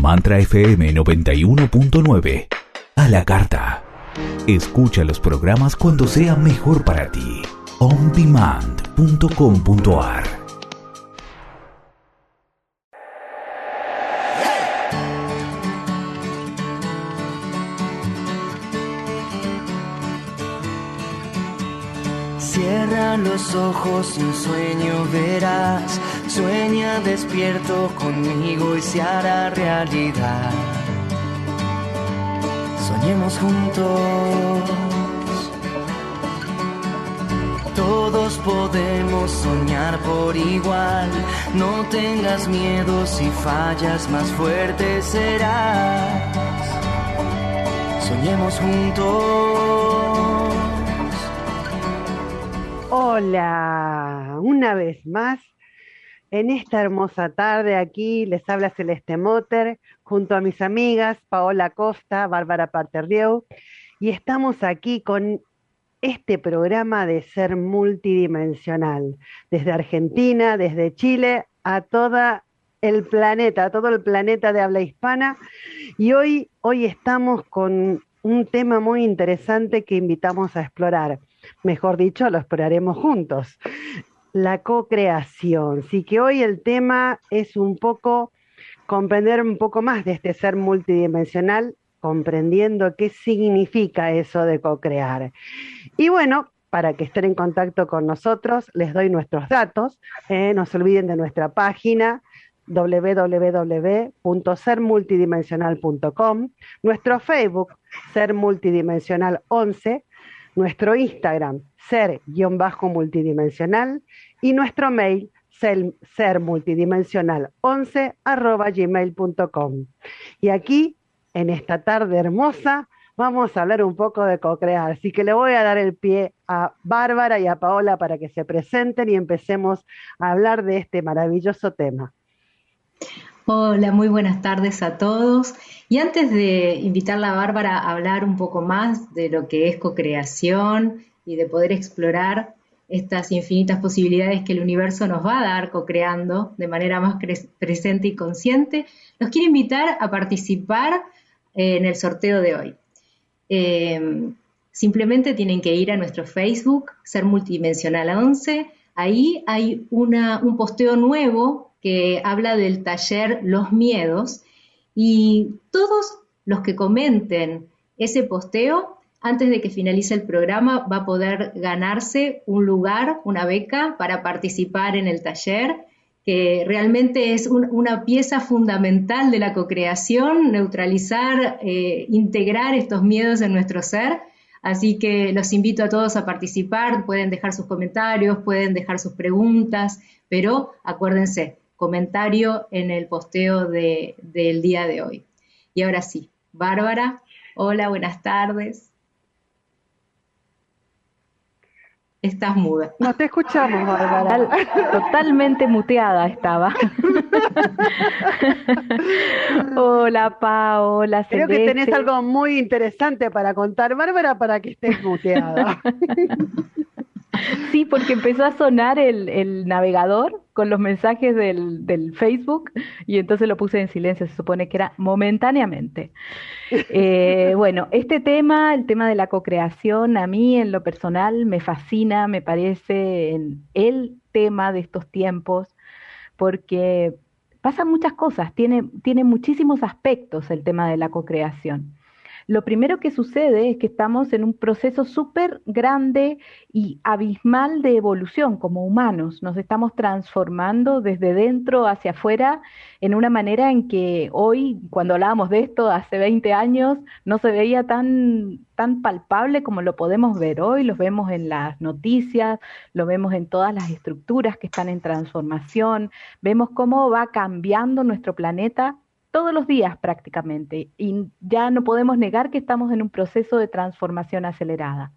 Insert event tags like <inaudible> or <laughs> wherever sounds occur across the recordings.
Mantra FM 91.9. A la carta. Escucha los programas cuando sea mejor para ti. ondemand.com.ar los ojos, un sueño verás. Sueña despierto conmigo y se hará realidad. Soñemos juntos. Todos podemos soñar por igual. No tengas miedo si fallas, más fuerte serás. Soñemos juntos. Hola, una vez más, en esta hermosa tarde aquí les habla Celeste Motter junto a mis amigas Paola Costa, Bárbara Parterrieu, y estamos aquí con este programa de ser multidimensional, desde Argentina, desde Chile, a todo el planeta, a todo el planeta de habla hispana, y hoy, hoy estamos con un tema muy interesante que invitamos a explorar mejor dicho, lo exploraremos juntos. La co-creación. Sí que hoy el tema es un poco comprender un poco más de este ser multidimensional, comprendiendo qué significa eso de co-crear. Y bueno, para que estén en contacto con nosotros, les doy nuestros datos. Eh, no se olviden de nuestra página www.sermultidimensional.com, nuestro Facebook, Ser Multidimensional 11, nuestro Instagram, ser-multidimensional, y nuestro mail, ser, multidimensional 11 gmail.com. Y aquí, en esta tarde hermosa, vamos a hablar un poco de co-crear. Así que le voy a dar el pie a Bárbara y a Paola para que se presenten y empecemos a hablar de este maravilloso tema. Hola, muy buenas tardes a todos. Y antes de invitarla a Bárbara a hablar un poco más de lo que es co-creación y de poder explorar estas infinitas posibilidades que el universo nos va a dar co-creando de manera más presente y consciente, los quiero invitar a participar eh, en el sorteo de hoy. Eh, simplemente tienen que ir a nuestro Facebook, Ser Multidimensional 11. Ahí hay un posteo nuevo que habla del taller Los Miedos y todos los que comenten ese posteo antes de que finalice el programa va a poder ganarse un lugar, una beca para participar en el taller, que realmente es una pieza fundamental de la cocreación, neutralizar, eh, integrar estos miedos en nuestro ser. Así que los invito a todos a participar, pueden dejar sus comentarios, pueden dejar sus preguntas, pero acuérdense, comentario en el posteo del día de hoy. Y ahora sí, Bárbara, hola, buenas tardes. Estás muda. No te escuchamos, Bárbara. totalmente muteada estaba. <laughs> hola, Paola. Creo que tenés algo muy interesante para contar, Bárbara, para que estés muteada. <laughs> Sí, porque empezó a sonar el, navegador con los mensajes del, Facebook y entonces lo puse en silencio, se supone que era momentáneamente. Eh, <laughs> bueno, este tema, el tema de la co-creación, a mí en lo personal me fascina, me parece el tema de estos tiempos, porque pasan muchas cosas, tiene, tiene muchísimos aspectos el tema de la co-creación lo primero que sucede es que estamos en un proceso súper grande y abismal de evolución como humanos. Nos estamos transformando desde dentro hacia afuera en una manera en que hoy, cuando hablábamos de esto hace 20 años, no se veía tan, tan palpable como lo podemos ver hoy. Lo vemos en las noticias, lo vemos en todas las estructuras que están en transformación, vemos cómo va cambiando nuestro planeta todos los días prácticamente y ya no podemos negar que estamos en un proceso de transformación acelerada.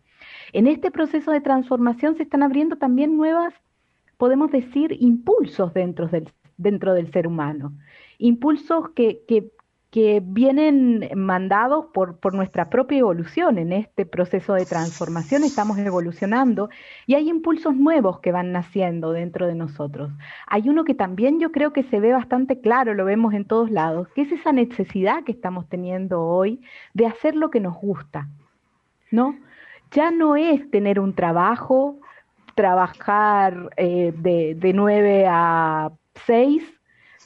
En este proceso de transformación se están abriendo también nuevas, podemos decir, impulsos dentro del, dentro del ser humano, impulsos que, que, que vienen mandados por, por nuestra propia evolución. En este proceso de transformación estamos evolucionando y hay impulsos nuevos que van naciendo dentro de nosotros. Hay uno que también yo creo que se ve bastante claro, lo vemos en todos lados, que es esa necesidad que estamos teniendo hoy de hacer lo que nos gusta, ¿no? Ya no es tener un trabajo, trabajar eh, de, de 9 a 6,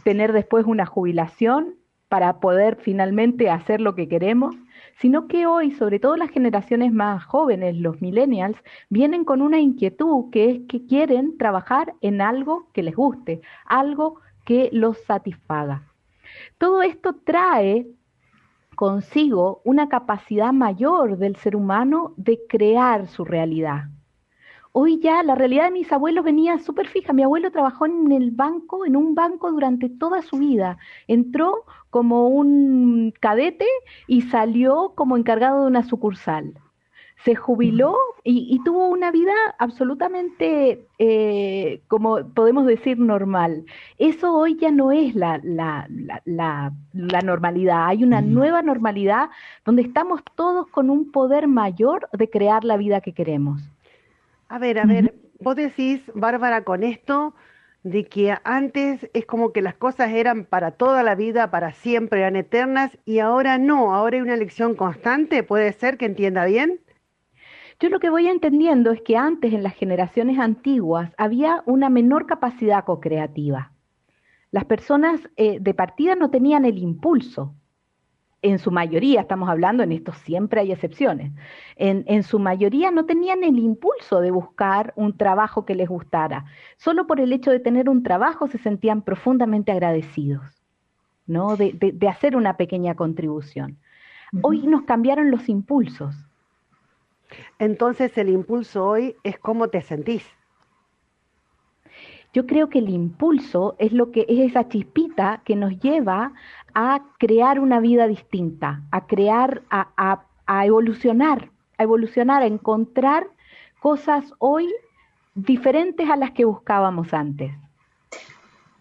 tener después una jubilación para poder finalmente hacer lo que queremos, sino que hoy, sobre todo las generaciones más jóvenes, los millennials, vienen con una inquietud que es que quieren trabajar en algo que les guste, algo que los satisfaga. Todo esto trae consigo una capacidad mayor del ser humano de crear su realidad. Hoy ya la realidad de mis abuelos venía súper fija. Mi abuelo trabajó en el banco, en un banco durante toda su vida. Entró como un cadete y salió como encargado de una sucursal. Se jubiló y, tuvo una vida absolutamente, eh, como podemos decir, normal. Eso hoy ya no es la, la, la, la normalidad. Hay una nueva normalidad donde estamos todos con un poder mayor de crear la vida que queremos. A ver, a ver, vos decís, Bárbara, con esto de que antes es como que las cosas eran para toda la vida, para siempre, eran eternas, y ahora no, ahora hay una elección constante, ¿puede ser que entienda bien? Yo lo que voy entendiendo es que antes en las generaciones antiguas había una menor capacidad co-creativa. Las personas eh, de partida no tenían el impulso, en su mayoría, estamos hablando, en esto siempre hay excepciones, en, su mayoría no tenían el impulso de buscar un trabajo que les gustara. Solo por el hecho de tener un trabajo se sentían profundamente agradecidos, ¿no? De, hacer una pequeña contribución. Hoy nos cambiaron los impulsos. Entonces el impulso hoy es cómo te sentís. Yo creo que el impulso es lo que es esa chispita que nos lleva a crear una vida distinta, a crear, a, evolucionar, a evolucionar, a encontrar cosas hoy diferentes a las que buscábamos antes.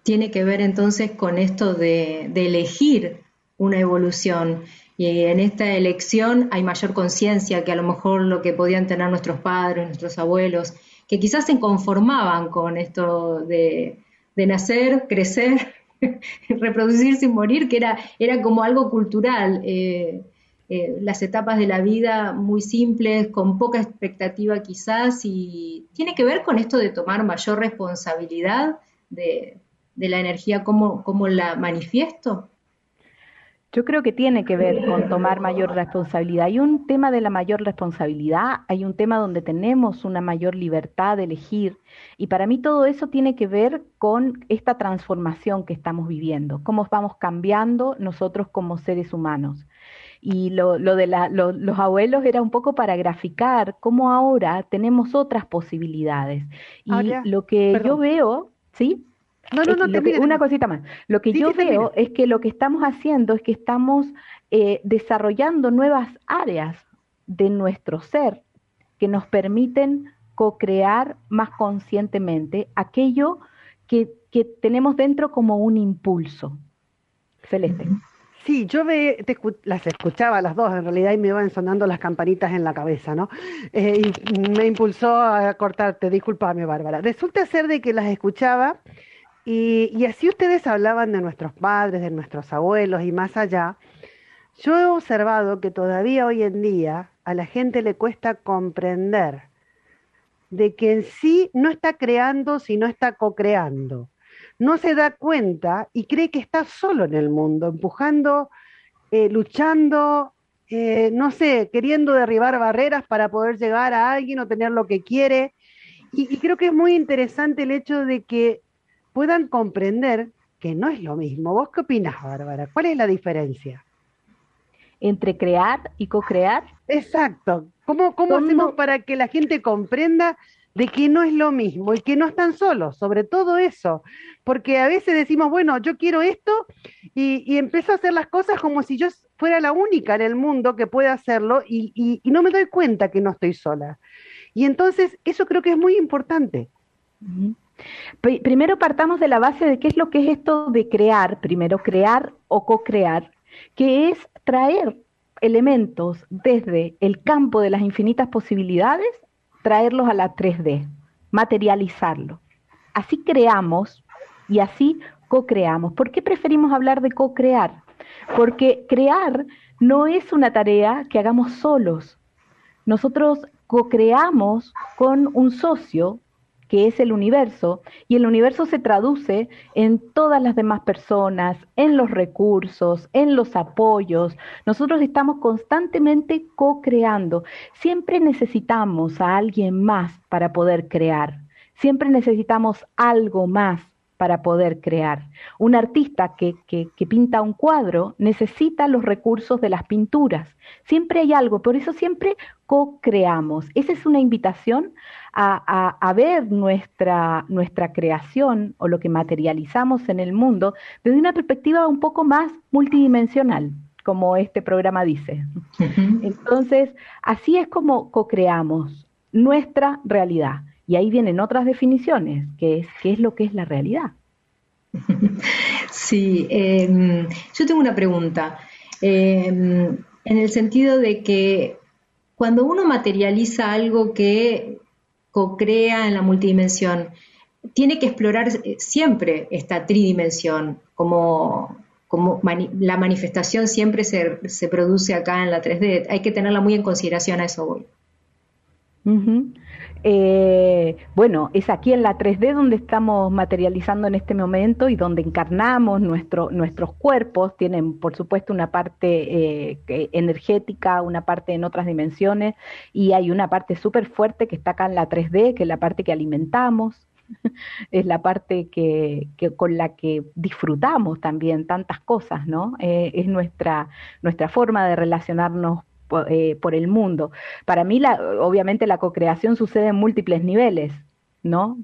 Tiene que ver entonces con esto de, elegir una evolución. Y en esta elección hay mayor conciencia que a lo mejor lo que podían tener nuestros padres, nuestros abuelos, que quizás se conformaban con esto de, nacer, crecer <laughs> reproducirse y morir, que era, era como algo cultural. Eh, eh, las etapas de la vida muy simples, con poca expectativa quizás, y tiene que ver con esto de tomar mayor responsabilidad de, la energía, cómo, cómo la manifiesto. Yo creo que tiene que ver con tomar mayor responsabilidad. Hay un tema de la mayor responsabilidad, hay un tema donde tenemos una mayor libertad de elegir y para mí todo eso tiene que ver con esta transformación que estamos viviendo, cómo vamos cambiando nosotros como seres humanos. Y lo, de los abuelos era un poco para graficar cómo ahora tenemos otras posibilidades. Y lo que yo veo, ¿sí? No, no, no, una cosita más. Lo que yo veo es que lo que estamos haciendo es que estamos eh, desarrollando nuevas áreas de nuestro ser que nos permiten co-crear más conscientemente aquello que, tenemos dentro como un impulso. Celeste. Sí, yo las escuchaba las dos en realidad y me iban sonando las campanitas en la cabeza, ¿no? Eh, y me impulsó a cortarte, discúlpame Bárbara. Resulta ser de que las escuchaba y, así ustedes hablaban de nuestros padres, de nuestros abuelos y más allá. Yo he observado que todavía hoy en día a la gente le cuesta comprender de que en sí no está creando, sino está co-creando. No se da cuenta y cree que está solo en el mundo, empujando, eh, luchando, eh, no sé, queriendo derribar barreras para poder llegar a alguien o tener lo que quiere. y creo que es muy interesante el hecho de que puedan comprender que no es lo mismo. ¿Vos qué opinas, Bárbara? ¿Cuál es la diferencia? Entre crear y co-crear. Exacto. ¿Cómo, cómo hacemos para que la gente comprenda de que no es lo mismo y que no están solos, sobre todo eso? Porque a veces decimos, bueno, yo quiero esto y, y empiezo a hacer las cosas como si yo fuera la única en el mundo que puede hacerlo y, y, no me doy cuenta que no estoy sola. Y entonces eso creo que es muy importante. Primero partamos de la base de qué es lo que es esto de crear, primero crear o co-crear, que es traer elementos desde el campo de las infinitas posibilidades, traerlos a la 3D, materializarlo. Así creamos y así co-creamos. ¿Por qué preferimos hablar de co-crear? Porque crear no es una tarea que hagamos solos. Nosotros co-creamos con un socio que es el universo, y el universo se traduce en todas las demás personas, en los recursos, en los apoyos. Nosotros estamos constantemente co-creando. Siempre necesitamos a alguien más para poder crear. Siempre necesitamos algo más para poder crear. Un artista que, pinta un cuadro necesita los recursos de las pinturas. Siempre hay algo, por eso siempre co-creamos. Esa es una invitación a, ver nuestra, nuestra creación o lo que materializamos en el mundo desde una perspectiva un poco más multidimensional como este programa dice. Entonces, así es como co-creamos nuestra realidad. Y ahí vienen otras definiciones, que es qué es lo que es la realidad. <laughs> Sí, em, yo tengo una pregunta, em, en el sentido de que cuando uno materializa algo que co-crea en la multidimensión, tiene que explorar siempre esta tridimensión, como, como la manifestación siempre se, se, produce acá en la 3D. Hay que tenerla muy en consideración a eso voy. Eh, bueno, es aquí en la 3D donde estamos materializando en este momento y donde encarnamos nuestro, nuestros cuerpos. Tienen, por supuesto, una parte eh, energética, una parte en otras dimensiones y hay una parte súper fuerte que está acá en la 3D, que es la parte que alimentamos. <laughs> es la parte que, con la que disfrutamos también tantas cosas, ¿no? Eh, es nuestra, nuestra forma de relacionarnos eh, por el mundo. Para mí, la, obviamente, la co-creación sucede en múltiples niveles, ¿no?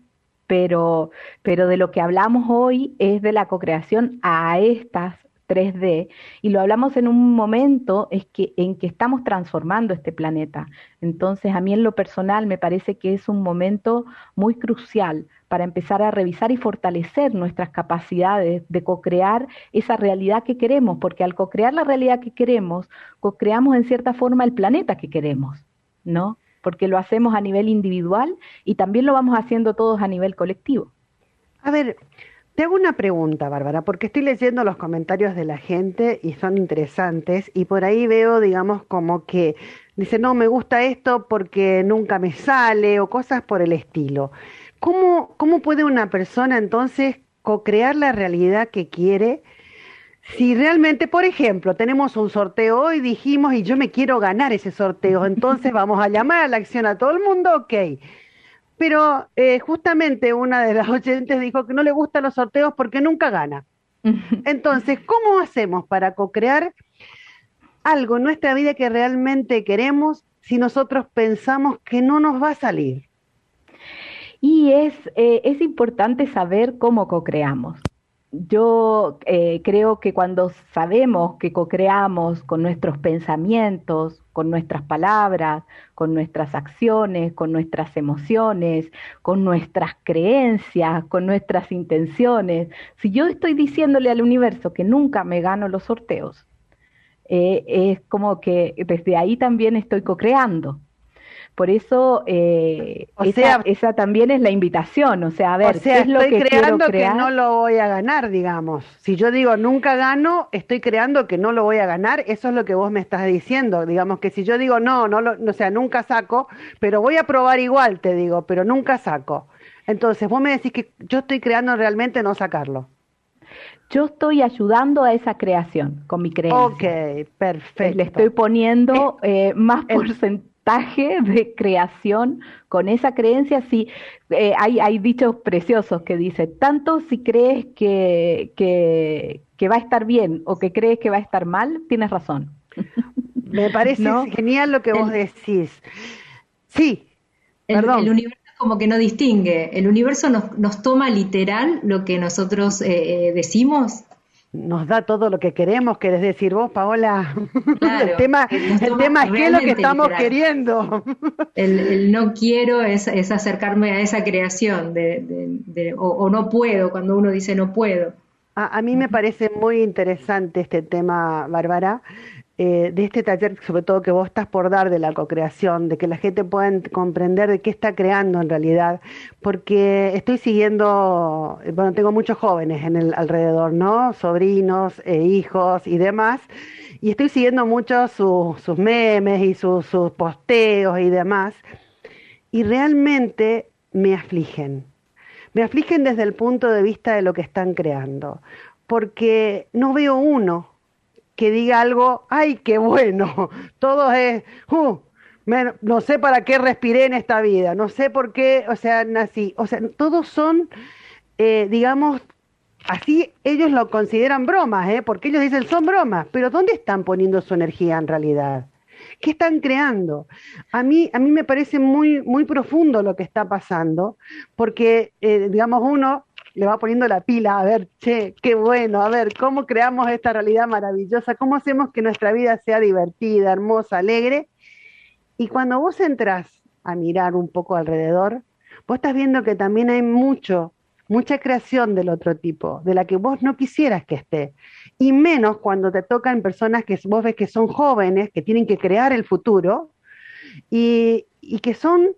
Pero, pero de lo que hablamos hoy es de la co-creación a estas 3D y lo hablamos en un momento es que, en que estamos transformando este planeta. Entonces, a mí en lo personal me parece que es un momento muy crucial para empezar a revisar y fortalecer nuestras capacidades de co-crear esa realidad que queremos, porque al co-crear la realidad que queremos, co-creamos en cierta forma el planeta que queremos, ¿no? Porque lo hacemos a nivel individual y también lo vamos haciendo todos a nivel colectivo. A ver, te hago una pregunta, Bárbara, porque estoy leyendo los comentarios de la gente y son interesantes y por ahí veo, digamos, como que dice, no, me gusta esto porque nunca me sale o cosas por el estilo. ¿Cómo, cómo puede una persona entonces co-crear la realidad que quiere? Si realmente, por ejemplo, tenemos un sorteo hoy, dijimos, y yo me quiero ganar ese sorteo, entonces <laughs> vamos a llamar a la acción a todo el mundo, ok pero eh, justamente una de las <laughs> oyentes dijo que no le gustan los sorteos porque nunca gana. <laughs> Entonces, ¿cómo hacemos para co-crear algo en nuestra vida que realmente queremos si nosotros pensamos que no nos va a salir? Y es, eh, es importante saber cómo co-creamos yo eh, creo que cuando sabemos que co-creamos con nuestros pensamientos, con nuestras palabras, con nuestras acciones, con nuestras emociones, con nuestras creencias, con nuestras intenciones, si yo estoy diciéndole al universo que nunca me gano los sorteos, eh, es como que desde ahí también estoy co-creando. Por eso eh, esa, también es la invitación, o sea, a ver, ¿qué es lo estoy creando que no lo voy a ganar, digamos. Si yo digo nunca gano, estoy creando que no lo voy a ganar, eso es lo que vos me estás diciendo. Digamos que si yo digo no, no, lo, o sea, nunca saco, pero voy a probar igual, te digo, pero nunca saco. Entonces vos me decís que yo estoy creando realmente no sacarlo. Yo estoy ayudando a esa creación con mi creencia. Ok, perfecto. Le estoy poniendo eh, más porcentaje de creación con esa creencia, sí, eh, hay, hay dichos preciosos que dice, tanto si crees que, que, va a estar bien o que crees que va a estar mal, tienes razón. <laughs> Me parece genial lo que vos decís. Sí, el, el, universo como que no distingue, el universo nos, nos toma literal lo que nosotros eh, eh, decimos nos da todo lo que queremos, querés decir vos, Paola. <laughs> el tema, el tema es qué es lo que estamos queriendo. <laughs> El, no quiero es, acercarme a esa creación, de, o, no puedo, cuando uno dice no puedo. A, mí me parece muy interesante este tema, Bárbara, eh, de este taller, sobre todo que vos estás por dar de la co-creación, de que la gente pueda comprender de qué está creando en realidad, porque estoy siguiendo, bueno, tengo muchos jóvenes en el alrededor, ¿no? Sobrinos, e hijos y demás, y estoy siguiendo mucho sus memes y sus posteos y demás, y realmente me afligen. Me afligen desde el punto de vista de lo que están creando, porque no veo uno que diga algo, ay, qué bueno, <laughs> todo es, uh, no sé para qué respiré en esta vida, no sé por qué, o sea, nací, o sea, todos son, eh, digamos, así ellos lo consideran bromas, ¿eh? porque ellos dicen son bromas, pero ¿dónde están poniendo su energía en realidad? ¿Qué están creando? A mí, a mí me parece muy, muy profundo lo que está pasando, porque, eh, digamos, uno le va poniendo la pila, a ver, che, qué bueno, a ver, cómo creamos esta realidad maravillosa, cómo hacemos que nuestra vida sea divertida, hermosa, alegre. Y cuando vos entras a mirar un poco alrededor, vos estás viendo que también hay mucho, mucha creación del otro tipo, de la que vos no quisieras que esté. Y menos cuando te tocan personas que vos ves que son jóvenes, que tienen que crear el futuro y, y que son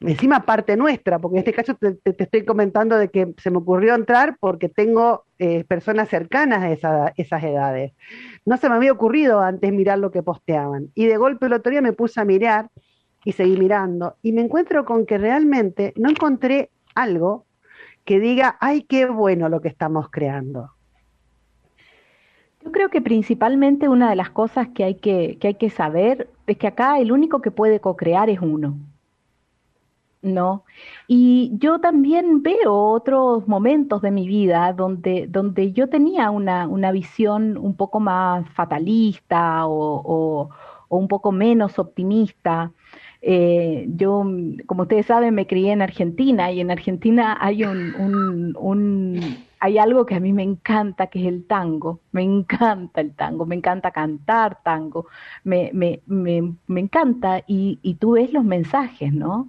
encima parte nuestra, porque en este caso te, estoy comentando de que se me ocurrió entrar porque tengo eh, personas cercanas a esas edades. No se me había ocurrido antes mirar lo que posteaban. Y de golpe el otro día me puse a mirar y seguí mirando y me encuentro con que realmente no encontré algo que diga, ay, qué bueno lo que estamos creando. Yo creo que principalmente una de las cosas que hay que, que, hay que saber es que acá el único que puede co-crear es uno. ¿No? Y yo también veo otros momentos de mi vida donde, donde yo tenía una, una visión un poco más fatalista o, un poco menos optimista. Eh, yo, como ustedes saben, me crié en Argentina y en Argentina hay un, un, hay algo que a mí me encanta, que es el tango. Me encanta el tango, me encanta cantar tango, me, me, me, me encanta y, y tú ves los mensajes, ¿no?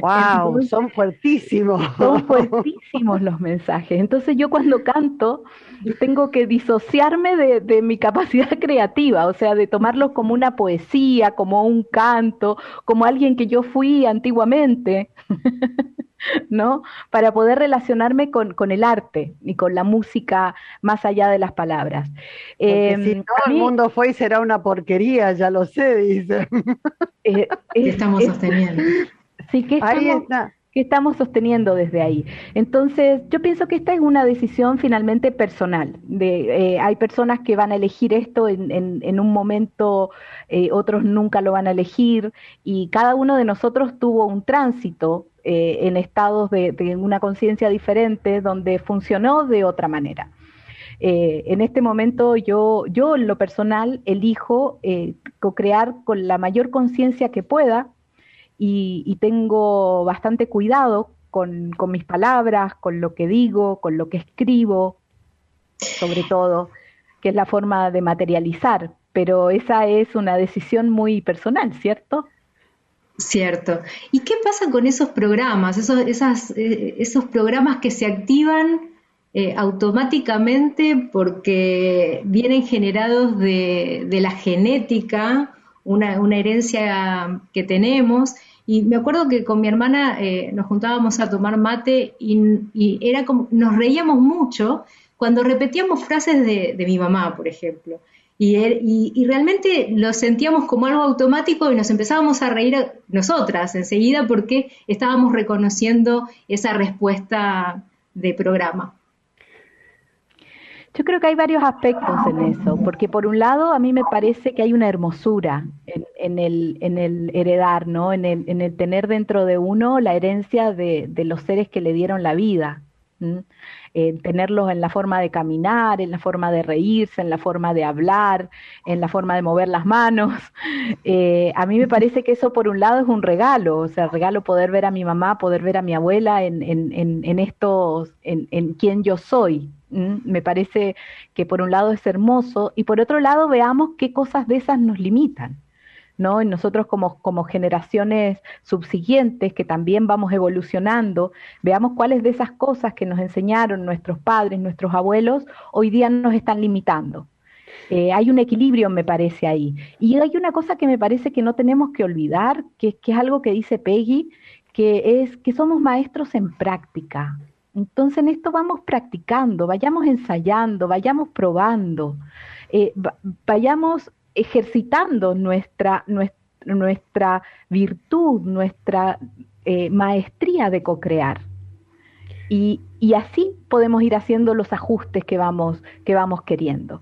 Wow, son fuertísimos. Son <laughs> fuertísimos los mensajes. Entonces yo cuando canto tengo que disociarme de, de, mi capacidad <laughs> creativa, o sea, de tomarlo como una poesía, como un canto, como alguien que yo fui antiguamente. <laughs> ¿no? Para poder relacionarme con, con, el arte y con la música más allá de las palabras. Eh, si todo el mundo fue y será una porquería, ya lo sé, dice. Eh, estamos sosteniendo. Sí, que estamos, que estamos sosteniendo desde ahí. Entonces, yo pienso que esta es una decisión finalmente personal. De, eh, hay personas que van a elegir esto en, en, un momento, eh, otros nunca lo van a elegir, y cada uno de nosotros tuvo un tránsito eh, en estados de, de una conciencia diferente donde funcionó de otra manera. en este momento yo, yo en lo personal elijo co-crear con la mayor conciencia que pueda y, tengo bastante cuidado con, mis palabras, con lo que digo, con lo que escribo, sobre todo, que es la forma de materializar, pero esa es una decisión muy personal, ¿cierto? Cierto. ¿Y qué pasa con esos programas, esos, esas, eh, esos programas que se activan eh, automáticamente porque vienen generados de, de la genética una, herencia que tenemos. Y me acuerdo que con mi hermana eh, nos juntábamos a tomar mate y, era como, nos reíamos mucho cuando repetíamos frases de, mi mamá, por ejemplo. Er, y, y, realmente lo sentíamos como algo automático y nos empezábamos a reír nosotras enseguida porque estábamos reconociendo esa respuesta de programa. Yo creo que hay varios aspectos en eso, porque por un lado a mí me parece que hay una hermosura en, el, en el heredar, ¿no? En el, en el tener dentro de uno la herencia de, los seres que le dieron la vida. en tenerlos en la forma de caminar, en la forma de reírse, en la forma de hablar, en la forma de mover las manos. <laughs> Eh, a mí me parece que eso por un lado es un regalo, o sea, regalo poder ver a mi mamá, poder ver a mi abuela en, en, en, en estos, en, en quién yo soy, me parece que por un lado es hermoso y por otro lado veamos qué cosas de esas nos limitan. ¿no? Y nosotros como, como generaciones subsiguientes que también vamos evolucionando, veamos cuáles de esas cosas que nos enseñaron nuestros padres, nuestros abuelos, hoy día nos están limitando. Eh, hay un equilibrio, me parece, ahí. Y hay una cosa que me parece que no tenemos que olvidar, que, que es algo que dice Peggy, que es que somos maestros en práctica. Entonces en esto vamos practicando, vayamos ensayando, vayamos probando, eh, vayamos ejercitando nuestra, nuestra, virtud, nuestra eh, maestría de co-crear. Y, y, así podemos ir haciendo los ajustes que vamos, que vamos queriendo.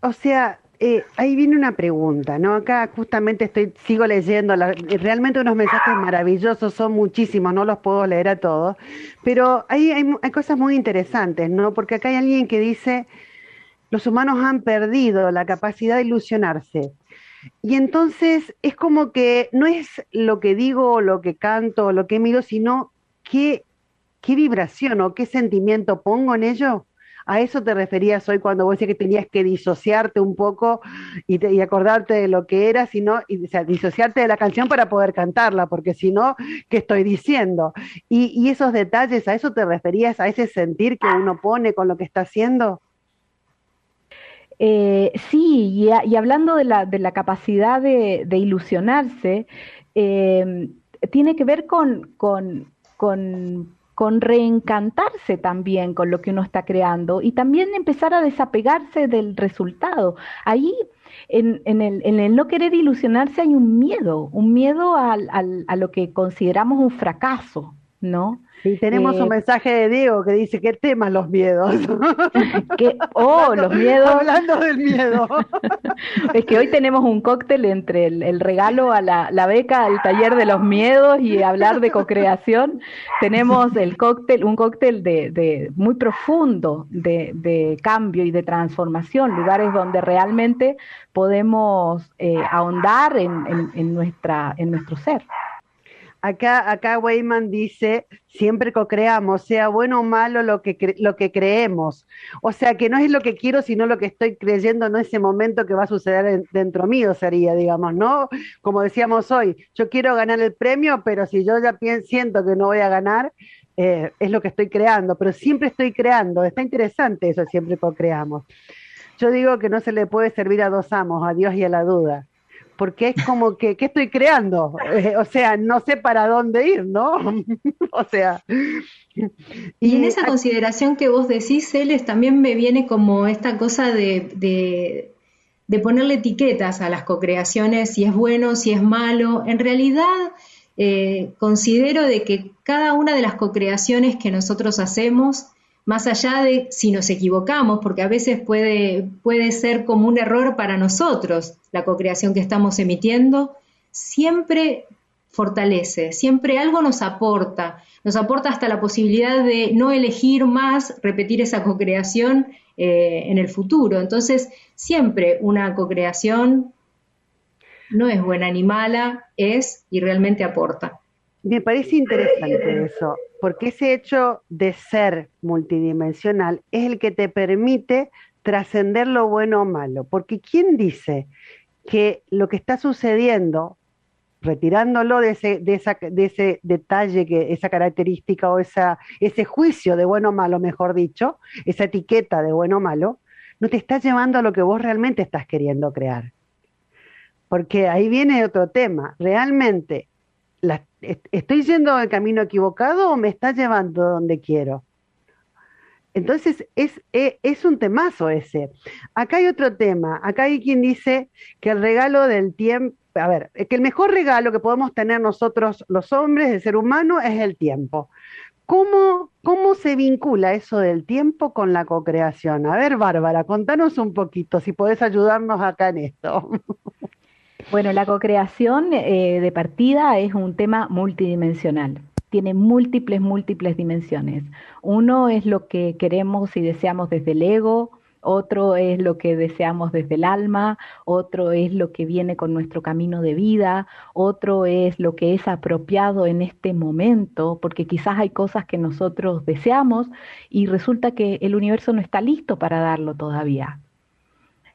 O sea, eh, ahí viene una pregunta, ¿no? Acá justamente estoy, sigo leyendo, realmente unos mensajes maravillosos, son muchísimos, no los puedo leer a todos, pero hay, hay, hay cosas muy interesantes, ¿no? Porque acá hay alguien que dice, los humanos han perdido la capacidad de ilusionarse. Y entonces es como que no es lo que digo, lo que canto, lo que miro, sino qué, qué vibración o qué sentimiento pongo en ello. ¿A eso te referías hoy cuando vos decías que tenías que disociarte un poco y, acordarte de lo que era, sino, disociarte de la canción para poder cantarla, porque si no, ¿qué estoy diciendo? Y, esos detalles, ¿a eso te referías, a ese sentir que uno pone con lo que está haciendo? Eh, sí, y, hablando de la, capacidad de, ilusionarse, eh, tiene que ver con, con con reencantarse también con lo que uno está creando y también empezar a desapegarse del resultado. Ahí, en, en, el, en el, no querer ilusionarse, hay un miedo, un miedo al, al, a lo que consideramos un fracaso, ¿no? Y tenemos un eh, mensaje de Diego que dice, ¿qué temas los miedos? <laughs> que, oh, los miedos. Hablando del miedo. <laughs> es que hoy tenemos un cóctel entre el, regalo a la, beca al taller de los miedos y hablar de cocreación. Tenemos el cóctel, un cóctel de, de muy profundo de, de, cambio y de transformación, lugares donde realmente podemos eh, ahondar en, en, en, nuestra, en nuestro ser. Acá, acá Weyman dice, siempre co-creamos, sea bueno o malo lo que, lo que creemos. O sea, que no es lo que quiero, sino lo que estoy creyendo en ese momento que va a suceder dentro mío, sería, digamos, ¿no? Como decíamos hoy, yo quiero ganar el premio, pero si yo ya siento que no voy a ganar, eh, es lo que estoy creando, pero siempre estoy creando. Está interesante eso, siempre co-creamos. Yo digo que no se le puede servir a dos amos, a Dios y a la duda porque es como que, ¿qué estoy creando? Eh, o sea, no sé para dónde ir, ¿no? <laughs> o sea. Y, en esa consideración que vos decís, Celes, también me viene como esta cosa de, de, ponerle etiquetas a las cocreaciones, si es bueno, si es malo. En realidad, eh, considero de que cada una de las cocreaciones que nosotros hacemos más allá de si nos equivocamos, porque a veces puede, puede ser como un error para nosotros la cocreación que estamos emitiendo, siempre fortalece, siempre algo nos aporta, nos aporta hasta la posibilidad de no elegir más repetir esa cocreación eh, en el futuro. Entonces, siempre una cocreación no es buena ni mala, es y realmente aporta. Me parece interesante eso, porque ese hecho de ser multidimensional es el que te permite trascender lo bueno o malo. Porque ¿quién dice que lo que está sucediendo, retirándolo de ese, de esa, de ese detalle, que, esa característica o esa, ese juicio de bueno o malo, mejor dicho, esa etiqueta de bueno o malo, no te está llevando a lo que vos realmente estás queriendo crear? Porque ahí viene otro tema. Realmente ¿estoy yendo al camino equivocado o me está llevando donde quiero? Entonces, es, e, es, un temazo ese. Acá hay otro tema. Acá hay quien dice que el regalo del tiempo, a ver, que el mejor regalo que podemos tener nosotros los hombres, el ser humano, es el tiempo. ¿Cómo, ¿Cómo se vincula eso del tiempo con la cocreación? A ver, Bárbara, contanos un poquito, si podés ayudarnos acá en esto. <laughs> Bueno, la cocreación eh, de partida es un tema multidimensional. Tiene múltiples, múltiples dimensiones. Uno es lo que queremos y deseamos desde el ego, otro es lo que deseamos desde el alma, otro es lo que viene con nuestro camino de vida, otro es lo que es apropiado en este momento, porque quizás hay cosas que nosotros deseamos y resulta que el universo no está listo para darlo todavía.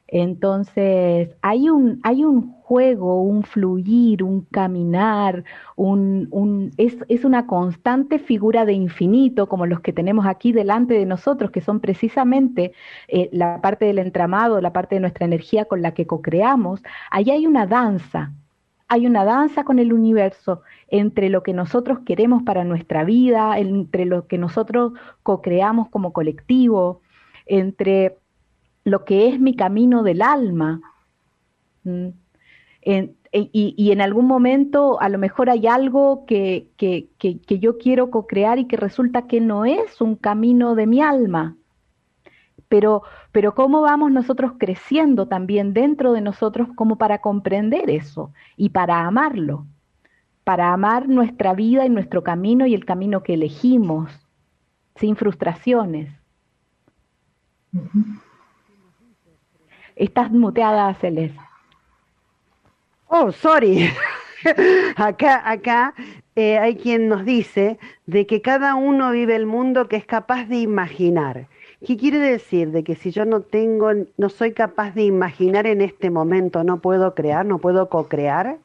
Entonces, hay un, hay un juego, un fluir, un caminar, un, un, es, es, una constante figura de infinito, como los que tenemos aquí delante de nosotros, que son precisamente eh, la parte del entramado, la parte de nuestra energía con la que co-creamos. Ahí hay una danza, hay una danza con el universo entre lo que nosotros queremos para nuestra vida, entre lo que nosotros co-creamos como colectivo, entre lo que es mi camino del alma. y, en algún momento a lo mejor hay algo que, que, que yo quiero co-crear y que resulta que no es un camino de mi alma. Pero, pero cómo vamos nosotros creciendo también dentro de nosotros como para comprender eso y para amarlo, para amar nuestra vida y nuestro camino y el camino que elegimos, sin frustraciones. Estás muteada, Celeste. Oh, sorry. <laughs> acá, acá eh, hay quien nos dice de que cada uno vive el mundo que es capaz de imaginar. ¿Qué quiere decir? De que si yo no tengo, no soy capaz de imaginar en este momento, no puedo crear, no puedo co-crear.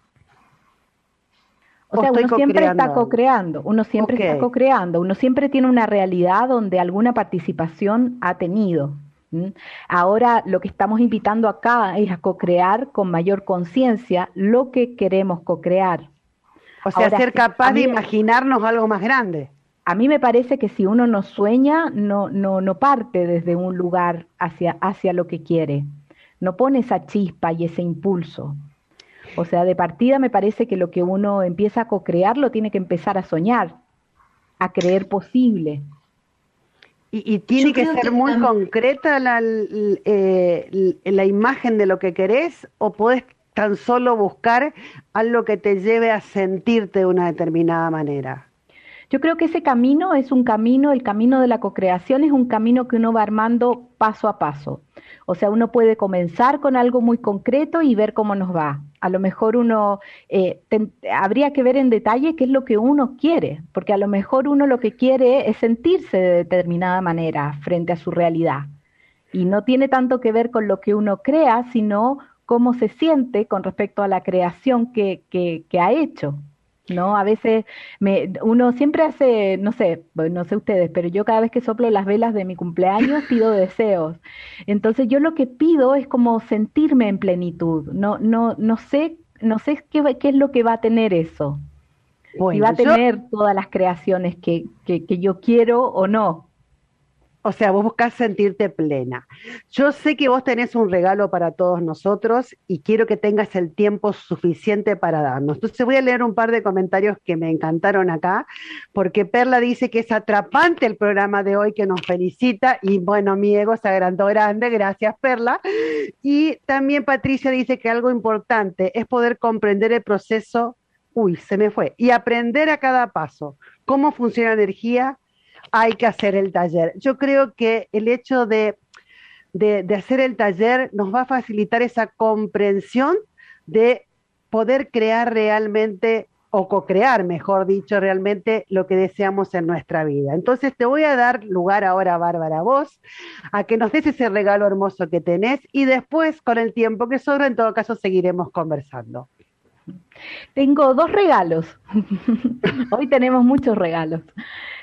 O, sea, uno siempre está co-creando, uno siempre está co-creando, uno siempre tiene una realidad donde alguna participación ha tenido. Ahora lo que estamos invitando acá es a co-crear con mayor conciencia lo que queremos co-crear. O sea, ser capaz de imaginarnos algo más grande. A mí me parece que si uno no sueña, no, no, no parte desde un lugar hacia, hacia lo que quiere. No pone esa chispa y ese impulso. O sea, de partida me parece que lo que uno empieza a co-crear lo tiene que empezar a soñar, a creer posible. Y, tiene que ser muy concreta la, eh, la imagen de lo que querés o podés tan solo buscar algo que te lleve a sentirte de una determinada manera. Yo creo que ese camino es un camino, el camino de la cocreación es un camino que uno va armando paso a paso. O sea, uno puede comenzar con algo muy concreto y ver cómo nos va. A lo mejor uno, eh, habría que ver en detalle qué es lo que uno quiere, porque a lo mejor uno lo que quiere es sentirse de determinada manera frente a su realidad. Y no tiene tanto que ver con lo que uno crea, sino cómo se siente con respecto a la creación que, que, que ha hecho. ¿No? A veces me, uno siempre hace, no sé, no sé ustedes, pero yo cada vez que soplo las velas de mi cumpleaños pido <laughs> deseos. Entonces yo lo que pido es como sentirme en plenitud. No, no, no sé, no sé qué, qué es lo que va a tener eso. si va a tener todas las creaciones que, que, que yo quiero o no. O sea, vos buscás sentirte plena. Yo sé que vos tenés un regalo para todos nosotros y quiero que tengas el tiempo suficiente para darnos. Entonces voy a leer un par de comentarios que me encantaron acá, porque Perla dice que es atrapante el programa de hoy, que nos felicita y bueno, mi ego se agrandó grande, gracias Perla. Y también Patricia dice que algo importante es poder comprender el proceso, uy, se me fue, y aprender a cada paso cómo funciona la energía, hay que hacer el taller. Yo creo que el hecho de, de, hacer el taller nos va a facilitar esa comprensión de poder crear realmente o co-crear, mejor dicho, realmente lo que deseamos en nuestra vida. Entonces te voy a dar lugar ahora, Bárbara, vos, a que nos des ese regalo hermoso que tenés y después, con el tiempo que sobra, en todo caso, seguiremos conversando. Tengo dos regalos. <laughs> Hoy tenemos muchos regalos.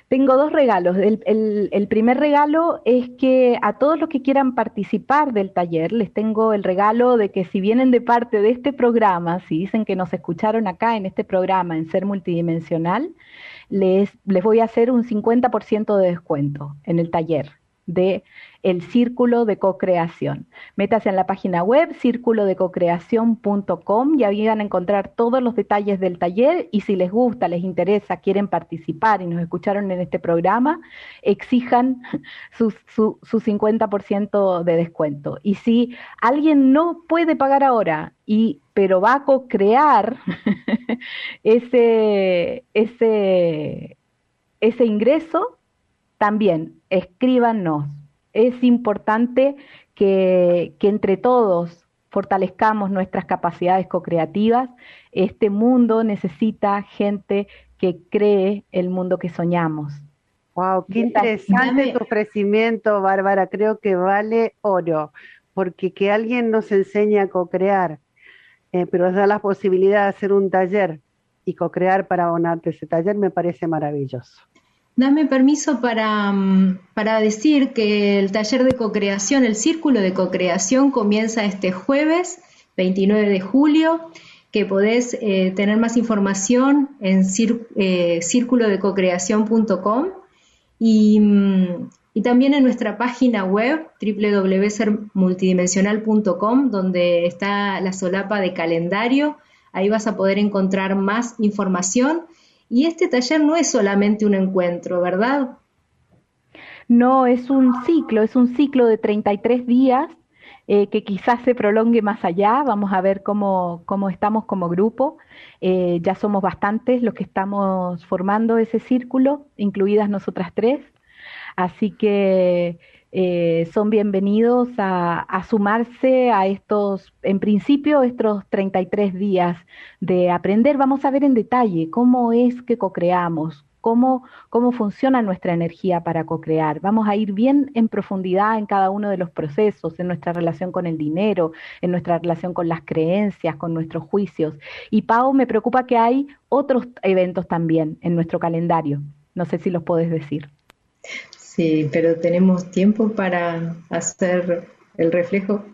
Tengo dos regalos. El, primer regalo es que a todos los que quieran participar del taller, les tengo el regalo de que si vienen de parte de este programa, si dicen que nos escucharon acá en este programa en Ser Multidimensional, les, les voy a hacer un 50% de descuento en el taller de el Círculo de Co-Creación. Métase en la página web círculodecocreación.com y ahí van a encontrar todos los detalles del taller y si les gusta, les interesa, quieren participar y nos escucharon en este programa, exijan <laughs> su, su, su 50% de descuento. Y si alguien no puede pagar ahora, y, pero va a co-crear <laughs> ese, ese, ese ingreso, también escríbanos. Es importante que, entre todos fortalezcamos nuestras capacidades co-creativas. Este mundo necesita gente que cree el mundo que soñamos. Wow, qué interesante tu ofrecimiento, Bárbara. Creo que vale oro porque que alguien nos enseñe a co-crear, eh, pero nos da la posibilidad de hacer un taller y co-crear para abonarte ese taller, me parece maravilloso. Dame permiso para, mm, para decir que el taller de co-creación, el círculo de co-creación comienza este jueves 29 de julio, que podés eh, tener más información en eh, círculodecocreación.com y, mm, y también en nuestra página web www.sermultidimensional.com, donde está la solapa de calendario. Ahí vas a poder encontrar más información y este taller no es solamente un encuentro, ¿verdad? No, es un ciclo, es un ciclo de 33 días eh, que quizás se prolongue más allá. Vamos a ver cómo, cómo estamos como grupo. Eh, ya somos bastantes los que estamos formando ese círculo, incluidas nosotras tres. Así que eh, son bienvenidos a, sumarse a estos, en principio, estos 33 días de aprender. Vamos a ver en detalle cómo es que co-creamos, cómo, cómo funciona nuestra energía para co-crear. Vamos a ir bien en profundidad en cada uno de los procesos, en nuestra relación con el dinero, en nuestra relación con las creencias, con nuestros juicios. Y Pau, me preocupa que hay otros eventos también en nuestro calendario. No sé si los puedes decir. Sí, pero tenemos tiempo para hacer el reflejo.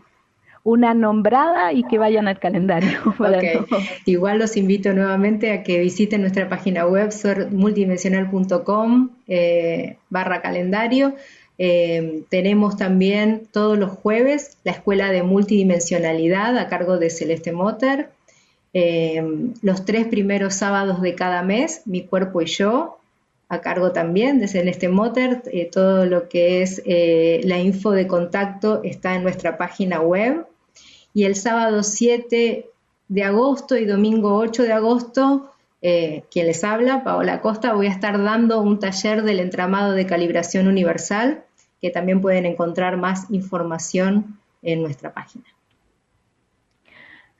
Una nombrada y que vayan al calendario. <laughs> Igual los invito nuevamente a que visiten nuestra página web multidimensional.com eh, barra calendario. Eh, tenemos también todos los jueves la escuela de multidimensionalidad a cargo de Celeste Motter. Eh, los tres primeros sábados de cada mes, Mi Cuerpo y Yo, a cargo también de Celeste Motter. Eh, todo lo que es eh, la info de contacto está en nuestra página web. Y el sábado 7 de agosto y domingo 8 de agosto, eh, quien les habla, Paola Costa, voy a estar dando un taller del entramado de calibración universal, que también pueden encontrar más información en nuestra página.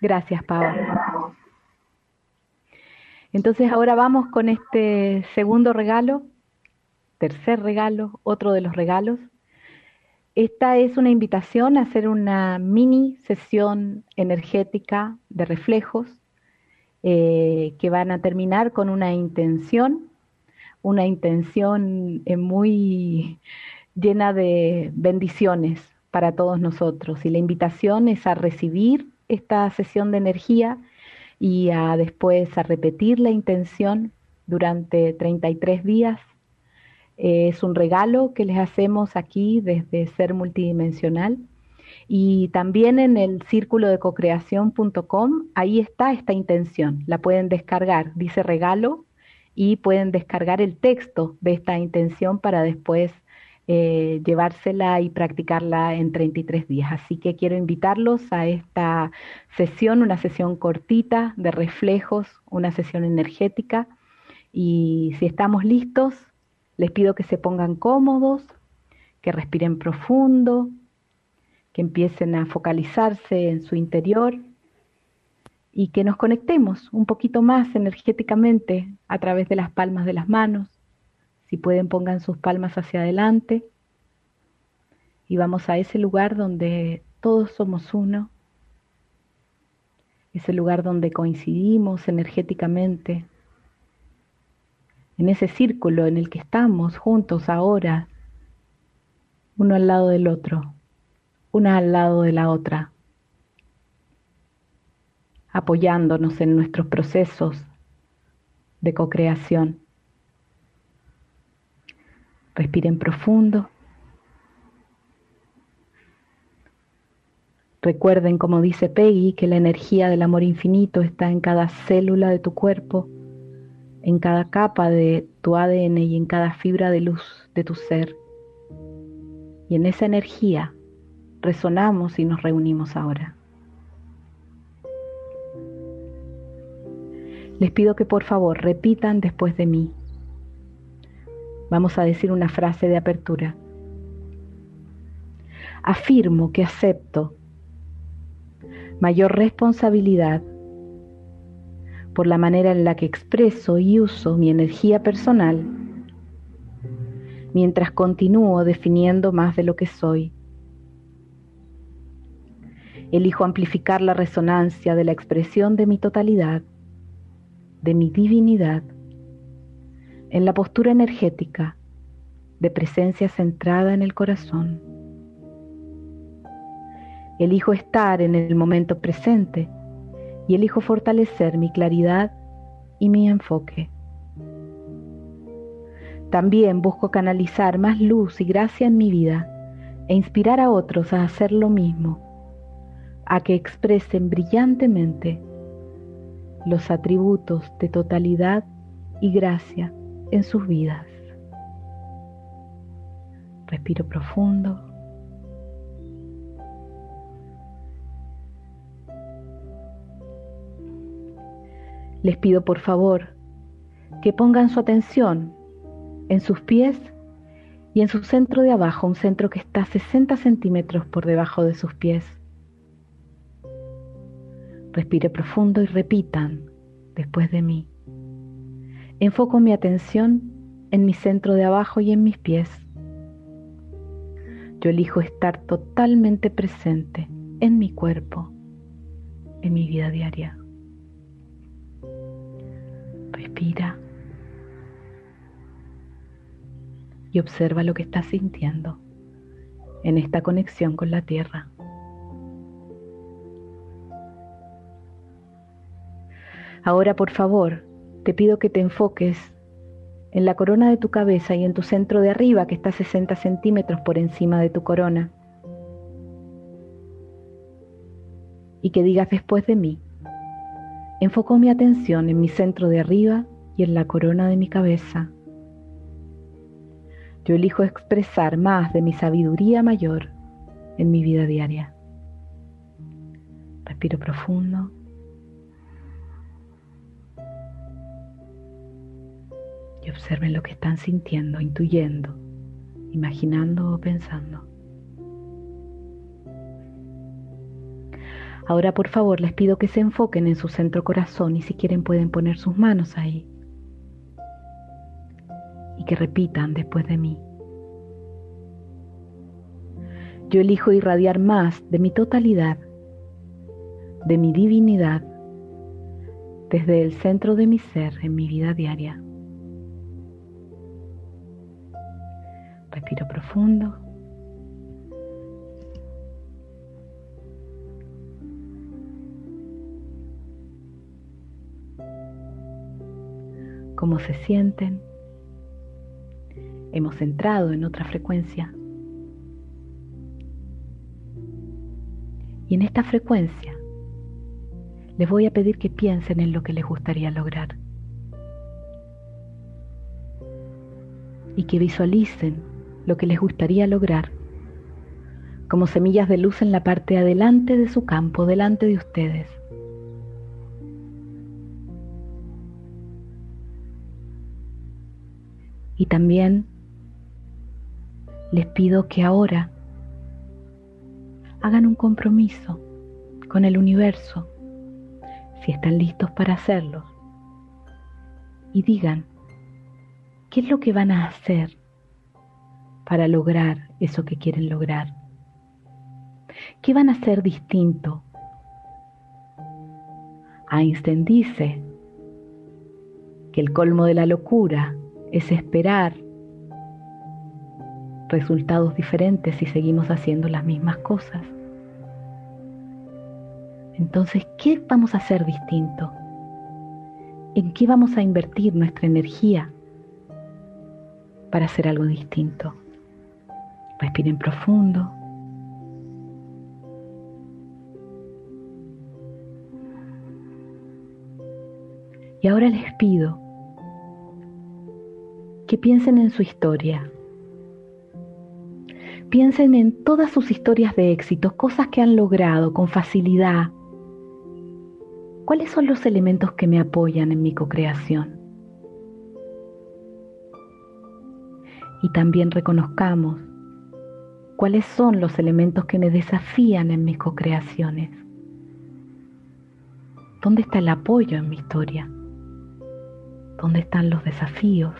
Gracias, Paola. Entonces ahora vamos con este segundo regalo, tercer regalo, otro de los regalos. Esta es una invitación a hacer una mini sesión energética de reflejos eh, que van a terminar con una intención, una intención eh, muy llena de bendiciones para todos nosotros. Y la invitación es a recibir esta sesión de energía y a después a repetir la intención durante 33 días. Eh, es un regalo que les hacemos aquí desde Ser Multidimensional. Y también en el círculo de cocreación.com, ahí está esta intención. La pueden descargar, dice regalo, y pueden descargar el texto de esta intención para después eh, llevársela y practicarla en 33 días. Así que quiero invitarlos a esta sesión, una sesión cortita de reflejos, una sesión energética. Y si estamos listos, les pido que se pongan cómodos, que respiren profundo, que empiecen a focalizarse en su interior y que nos conectemos un poquito más energéticamente a través de las palmas de las manos si pueden, pongan sus palmas hacia adelante. Y vamos a ese lugar donde todos somos uno, ese lugar donde coincidimos energéticamente, en ese círculo en el que estamos juntos ahora, uno al lado del otro, una al lado de la otra, apoyándonos en nuestros procesos de co-creación. Respiren profundo. Recuerden, como dice Peggy, que la energía del amor infinito está en cada célula de tu cuerpo, en cada capa de tu ADN y en cada fibra de luz de tu ser. Y en esa energía resonamos y nos reunimos ahora. Les pido que por favor repitan después de mí. Vamos a decir una frase de apertura. Afirmo que acepto mayor responsabilidad por la manera en la que expreso y uso mi energía personal mientras continúo definiendo más de lo que soy. Elijo amplificar la resonancia de la expresión de mi totalidad, de mi divinidad, en la postura energética de presencia centrada en el corazón. Elijo estar en el momento presente y elijo fortalecer mi claridad y mi enfoque. También busco canalizar más luz y gracia en mi vida e inspirar a otros a hacer lo mismo, a que expresen brillantemente los atributos de totalidad y gracia en sus vidas. Respiro profundo. Les pido por favor que pongan su atención en sus pies y en su centro de abajo, un centro que está 60 centímetros por debajo de sus pies. Respire profundo y repitan después de mí. Enfoco mi atención en mi centro de abajo y en mis pies. Yo elijo estar totalmente presente en mi cuerpo, en mi vida diaria. Respira y observa lo que estás sintiendo en esta conexión con la tierra. Ahora, por favor, te pido que te enfoques en la corona de tu cabeza y en tu centro de arriba, que está 60 centímetros por encima de tu corona. Y que digas después de mí, enfoco mi atención en mi centro de arriba y en la corona de mi cabeza. Yo elijo expresar más de mi sabiduría mayor en mi vida diaria. Respiro profundo. Y observen lo que están sintiendo, intuyendo, imaginando o pensando. Ahora por favor les pido que se enfoquen en su centro corazón y si quieren pueden poner sus manos ahí. Y que repitan después de mí. Yo elijo irradiar más de mi totalidad, de mi divinidad, desde el centro de mi ser en mi vida diaria. Respiro profundo. ¿Cómo se sienten? Hemos entrado en otra frecuencia. Y en esta frecuencia les voy a pedir que piensen en lo que les gustaría lograr. Y que visualicen lo que les gustaría lograr, como semillas de luz en la parte adelante de su campo, delante de ustedes. Y también les pido que ahora hagan un compromiso con el universo, si están listos para hacerlo, y digan, ¿qué es lo que van a hacer para lograr eso que quieren lograr? ¿Qué van a hacer distinto? Einstein dice que el colmo de la locura es esperar resultados diferentes si seguimos haciendo las mismas cosas. Entonces, ¿qué vamos a hacer distinto? ¿En qué vamos a invertir nuestra energía para hacer algo distinto? Respiren profundo. Y ahora les pido que piensen en su historia. Piensen en todas sus historias de éxito, cosas que han logrado con facilidad. ¿Cuáles son los elementos que me apoyan en mi co-creación? Y también reconozcamos cuáles son los elementos que me desafían en mis co-creaciones. ¿Dónde está el apoyo en mi historia? ¿Dónde están los desafíos?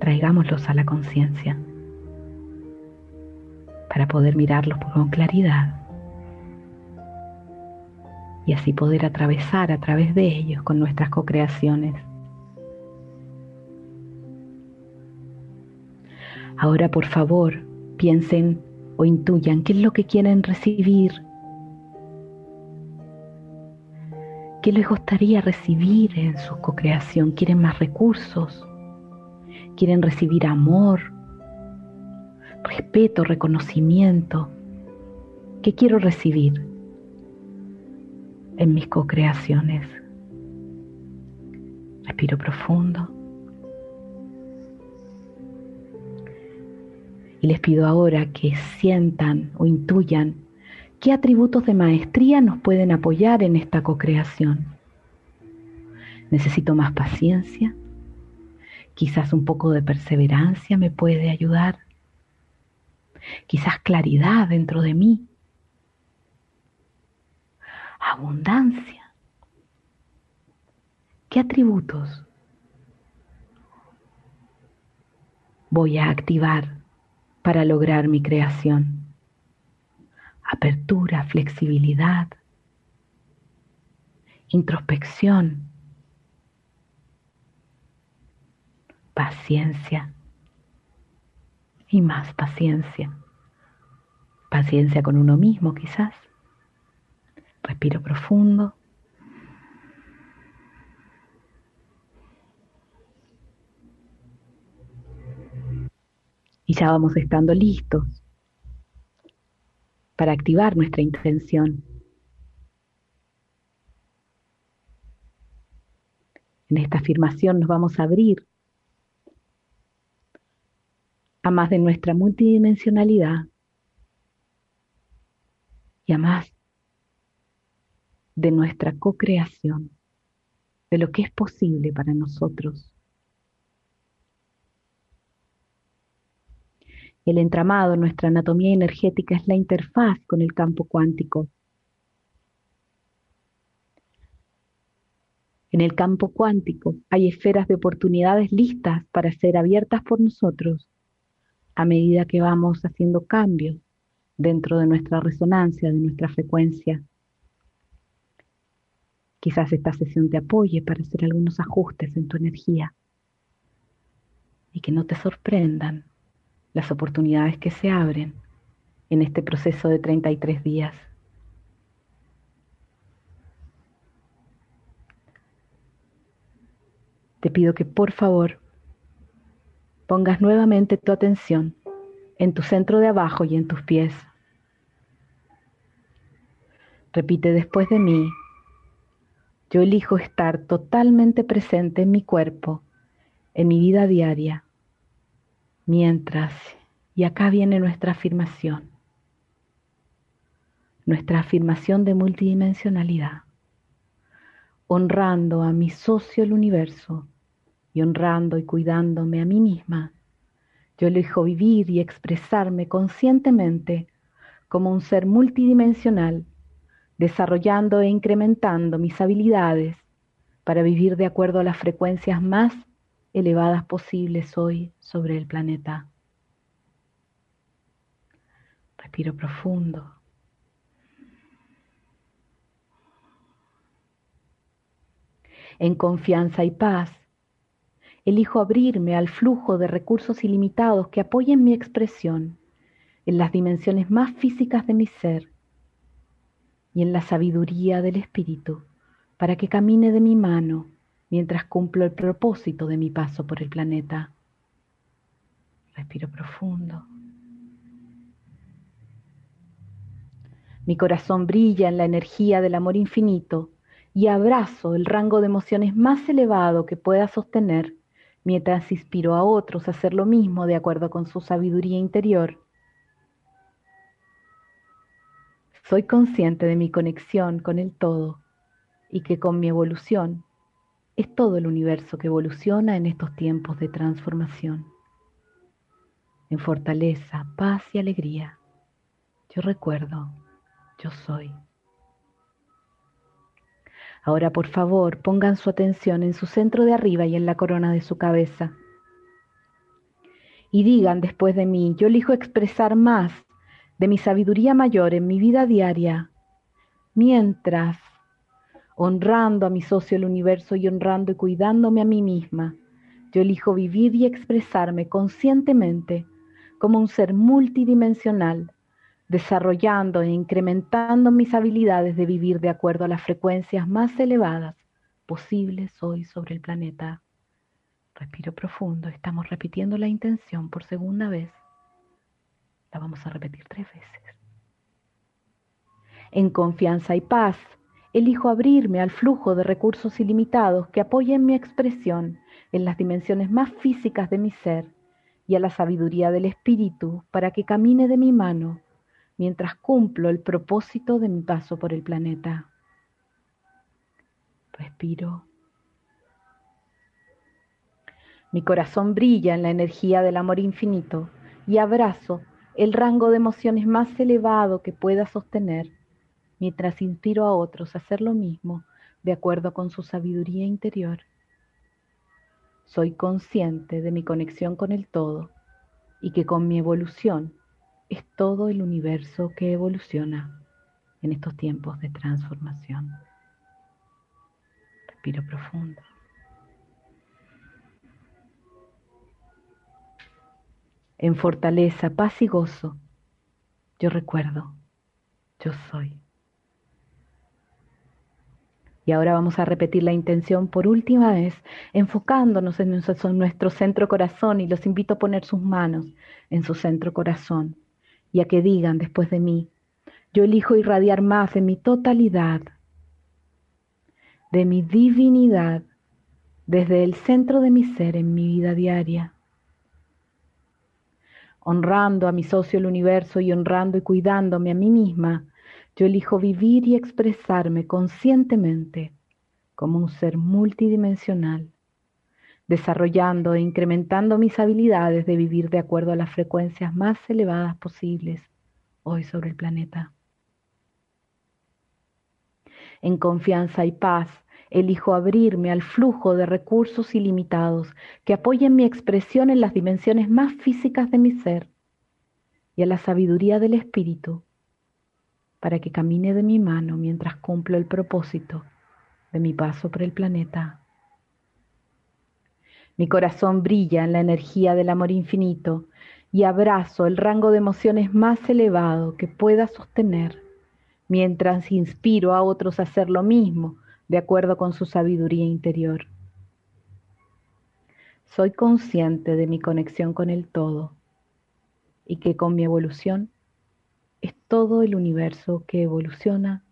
Traigámoslos a la conciencia. para poder mirarlos con claridad y así poder atravesar a través de ellos con nuestras co-creaciones. Ahora por favor piensen o intuyan qué es lo que quieren recibir, qué les gustaría recibir en su co-creación. ¿Quieren más recursos? ¿Quieren recibir amor? respeto, reconocimiento. ¿Qué quiero recibir en mis co-creaciones? Respiro profundo. Y les pido ahora que sientan o intuyan qué atributos de maestría nos pueden apoyar en esta co-creación. Necesito más paciencia. Quizás un poco de perseverancia me puede ayudar quizás claridad dentro de mí, abundancia. ¿Qué atributos voy a activar para lograr mi creación? Apertura, flexibilidad, introspección, paciencia y más paciencia. Paciencia con uno mismo quizás. Respiro profundo. Y ya vamos estando listos para activar nuestra intención. En esta afirmación nos vamos a abrir a más de nuestra multidimensionalidad y a más de nuestra co-creación, de lo que es posible para nosotros. El entramado, nuestra anatomía energética, es la interfaz con el campo cuántico. En el campo cuántico hay esferas de oportunidades listas para ser abiertas por nosotros a medida que vamos haciendo cambios dentro de nuestra resonancia, de nuestra frecuencia. Quizás esta sesión te apoye para hacer algunos ajustes en tu energía y que no te sorprendan las oportunidades que se abren en este proceso de 33 días. Te pido que por favor pongas nuevamente tu atención en tu centro de abajo y en tus pies. Repite después de mí, yo elijo estar totalmente presente en mi cuerpo, en mi vida diaria, mientras, y acá viene nuestra afirmación, nuestra afirmación de multidimensionalidad, honrando a mi socio el universo, y honrando y cuidándome a mí misma, yo elijo vivir y expresarme conscientemente como un ser multidimensional, desarrollando e incrementando mis habilidades para vivir de acuerdo a las frecuencias más elevadas posibles hoy sobre el planeta. Respiro profundo. En confianza y paz, elijo abrirme al flujo de recursos ilimitados que apoyen mi expresión en las dimensiones más físicas de mi ser y en la sabiduría del Espíritu para que camine de mi mano mientras cumplo el propósito de mi paso por el planeta. Respiro profundo. Mi corazón brilla en la energía del amor infinito y abrazo el rango de emociones más elevado que pueda sostener mientras inspiro a otros a hacer lo mismo de acuerdo con su sabiduría interior. Soy consciente de mi conexión con el todo y que con mi evolución es todo el universo que evoluciona en estos tiempos de transformación. En fortaleza, paz y alegría, yo recuerdo, yo soy. Ahora, por favor, pongan su atención en su centro de arriba y en la corona de su cabeza. Y digan después de mí, yo elijo expresar más de mi sabiduría mayor en mi vida diaria, mientras, honrando a mi socio el universo y honrando y cuidándome a mí misma, yo elijo vivir y expresarme conscientemente como un ser multidimensional, desarrollando e incrementando mis habilidades de vivir de acuerdo a las frecuencias más elevadas posibles hoy sobre el planeta. Respiro profundo, estamos repitiendo la intención por segunda vez. La vamos a repetir tres veces. En confianza y paz, elijo abrirme al flujo de recursos ilimitados que apoyen mi expresión en las dimensiones más físicas de mi ser y a la sabiduría del Espíritu para que camine de mi mano mientras cumplo el propósito de mi paso por el planeta. Respiro. Mi corazón brilla en la energía del amor infinito y abrazo el rango de emociones más elevado que pueda sostener mientras inspiro a otros a hacer lo mismo de acuerdo con su sabiduría interior. Soy consciente de mi conexión con el todo y que con mi evolución es todo el universo que evoluciona en estos tiempos de transformación. Respiro profundo. En fortaleza, paz y gozo, yo recuerdo, yo soy. Y ahora vamos a repetir la intención por última vez, enfocándonos en nuestro centro corazón y los invito a poner sus manos en su centro corazón y a que digan después de mí, yo elijo irradiar más de mi totalidad, de mi divinidad, desde el centro de mi ser en mi vida diaria, honrando a mi socio el universo y honrando y cuidándome a mí misma yo elijo vivir y expresarme conscientemente como un ser multidimensional, desarrollando e incrementando mis habilidades de vivir de acuerdo a las frecuencias más elevadas posibles hoy sobre el planeta. En confianza y paz, elijo abrirme al flujo de recursos ilimitados que apoyen mi expresión en las dimensiones más físicas de mi ser y a la sabiduría del espíritu para que camine de mi mano mientras cumplo el propósito de mi paso por el planeta. Mi corazón brilla en la energía del amor infinito y abrazo el rango de emociones más elevado que pueda sostener mientras inspiro a otros a hacer lo mismo de acuerdo con su sabiduría interior. Soy consciente de mi conexión con el todo y que con mi evolución es todo el universo que evoluciona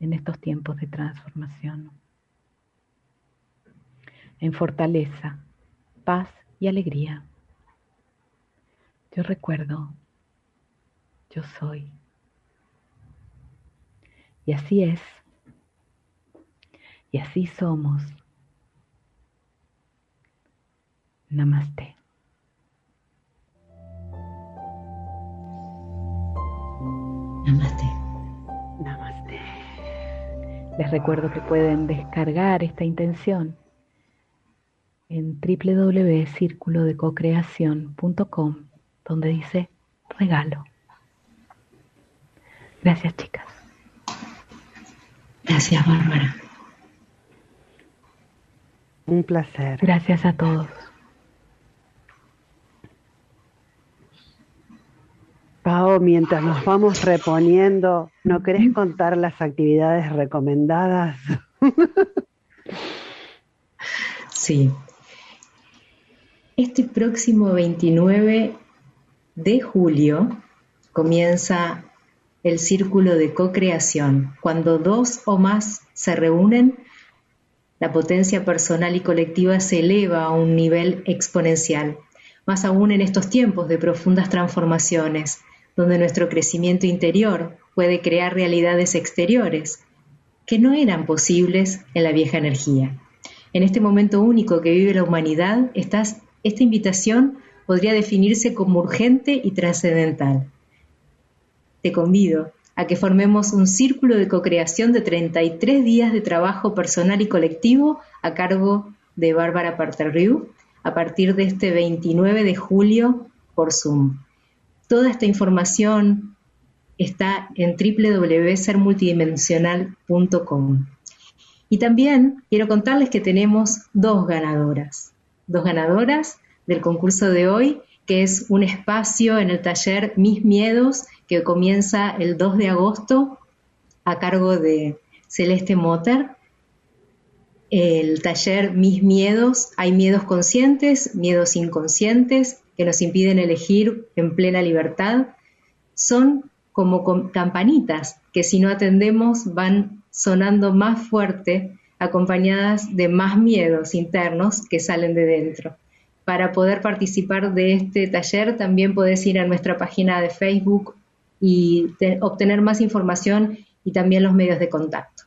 en estos tiempos de transformación. En fortaleza, paz y alegría. Yo recuerdo, yo soy. Y así es. Y así somos. Namaste. Namaste. Namaste. Les recuerdo que pueden descargar esta intención en www.circulodecocreación.com donde dice regalo. Gracias chicas. Gracias Bárbara. Un placer. Gracias a todos. Pau, mientras nos vamos reponiendo, ¿no querés contar las actividades recomendadas? <laughs> sí. Este próximo 29 de julio comienza el círculo de co-creación. Cuando dos o más se reúnen, la potencia personal y colectiva se eleva a un nivel exponencial, más aún en estos tiempos de profundas transformaciones donde nuestro crecimiento interior puede crear realidades exteriores que no eran posibles en la vieja energía. En este momento único que vive la humanidad, esta invitación podría definirse como urgente y trascendental. Te convido a que formemos un círculo de co-creación de 33 días de trabajo personal y colectivo a cargo de Bárbara Parterriu a partir de este 29 de julio por Zoom toda esta información está en www.sermultidimensional.com. Y también quiero contarles que tenemos dos ganadoras, dos ganadoras del concurso de hoy, que es un espacio en el taller Mis Miedos, que comienza el 2 de agosto a cargo de Celeste Motter. El taller Mis Miedos, hay miedos conscientes, miedos inconscientes que nos impiden elegir en plena libertad. Son como campanitas que si no atendemos van sonando más fuerte, acompañadas de más miedos internos que salen de dentro. Para poder participar de este taller también puedes ir a nuestra página de Facebook y obtener más información y también los medios de contacto.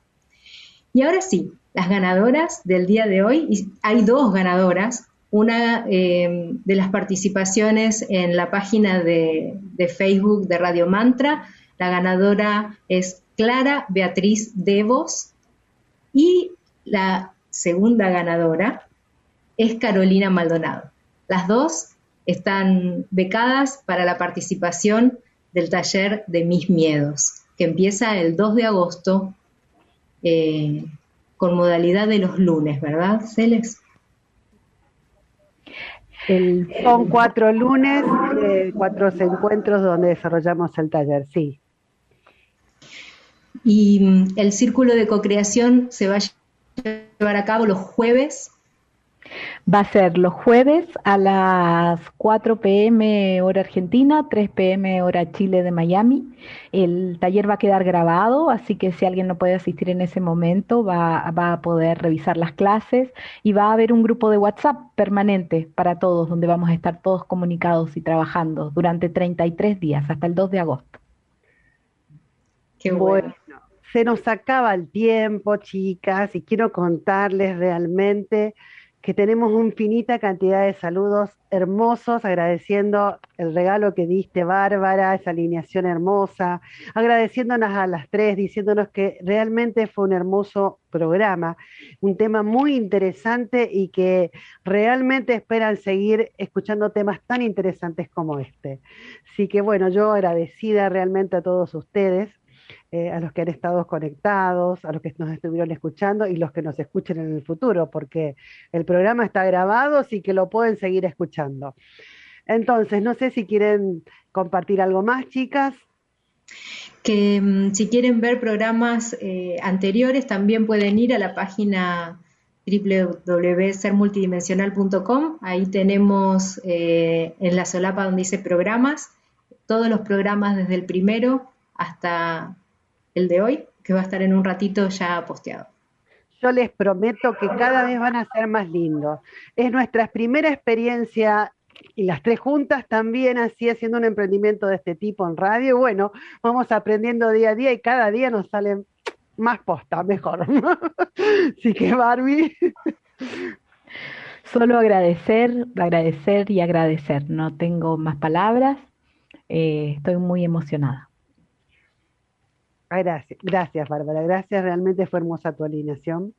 Y ahora sí, las ganadoras del día de hoy, hay dos ganadoras, una eh, de las participaciones en la página de, Facebook de Radio Mantra, la ganadora es Clara Beatriz Devos y la segunda ganadora es Carolina Maldonado. Las dos están becadas para la participación del taller de Mis Miedos, que empieza el 2 de agosto eh, con modalidad de los lunes, ¿verdad, Celes? Son cuatro lunes, eh, cuatro encuentros donde desarrollamos el taller, sí. Y mm, el círculo de co-creación se va a llevar a cabo los jueves. Va a ser los jueves a las 4 pm hora Argentina, 3 pm hora Chile de Miami. El taller va a quedar grabado, así que si alguien no puede asistir en ese momento, va, va a poder revisar las clases y va a haber un grupo de WhatsApp permanente para todos, donde vamos a estar todos comunicados y trabajando durante 33 días, hasta el 2 de agosto. Qué bueno se nos acaba el tiempo, chicas, y quiero contarles realmente que tenemos infinita cantidad de saludos hermosos, agradeciendo el regalo que diste, Bárbara, esa alineación hermosa, agradeciéndonos a las tres, diciéndonos que realmente fue un hermoso programa, un tema muy interesante y que realmente esperan seguir escuchando temas tan interesantes como este. Así que bueno, yo agradecida realmente a todos ustedes eh, a los que han estado conectados, a los que nos estuvieron escuchando y los que nos escuchen en el futuro, porque el programa está grabado, así que lo pueden seguir escuchando. Entonces, no sé si quieren compartir algo más, chicas. Que mm, si quieren ver programas eh, anteriores, también pueden ir a la página www.sermultidimensional.com. Ahí tenemos eh, en la solapa donde dice programas, todos los programas desde el primero hasta el de hoy, que va a estar en un ratito ya posteado. Yo les prometo que cada vez van a ser más lindos. Es nuestra primera experiencia y las tres juntas también así haciendo un emprendimiento de este tipo en radio. Bueno, vamos aprendiendo día a día y cada día nos salen más posta, mejor. <laughs> Así que Barbie. Solo agradecer, agradecer y agradecer. No tengo más palabras. Eh, estoy muy emocionada. Gracias, gracias Bárbara, gracias, realmente fue hermosa tu alineación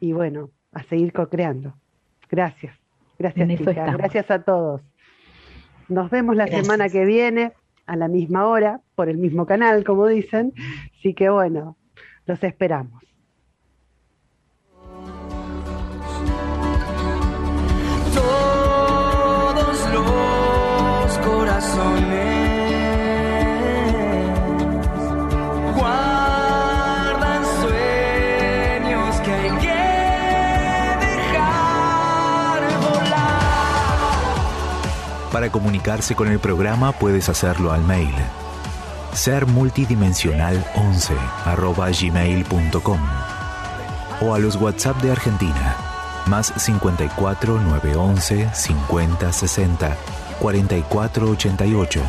y bueno, a seguir co-creando. Gracias, gracias chicas, gracias a todos. Nos vemos la semana que viene a la misma hora, por el mismo canal, como dicen, así que bueno, los esperamos. Para comunicarse con el programa puedes hacerlo al mail. sermultidimensional11 gmail.com o a los WhatsApp de Argentina más 54 911 50 60 44 88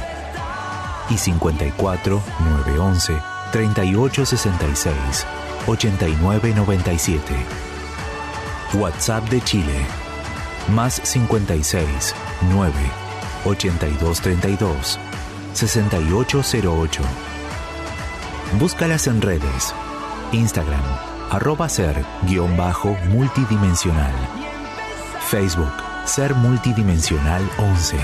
y 54 911 38 66 89 97 WhatsApp de Chile más 56 9 8232 6808. Búscalas en redes. Instagram, arroba ser guion bajo multidimensional. Facebook, ser multidimensional 11.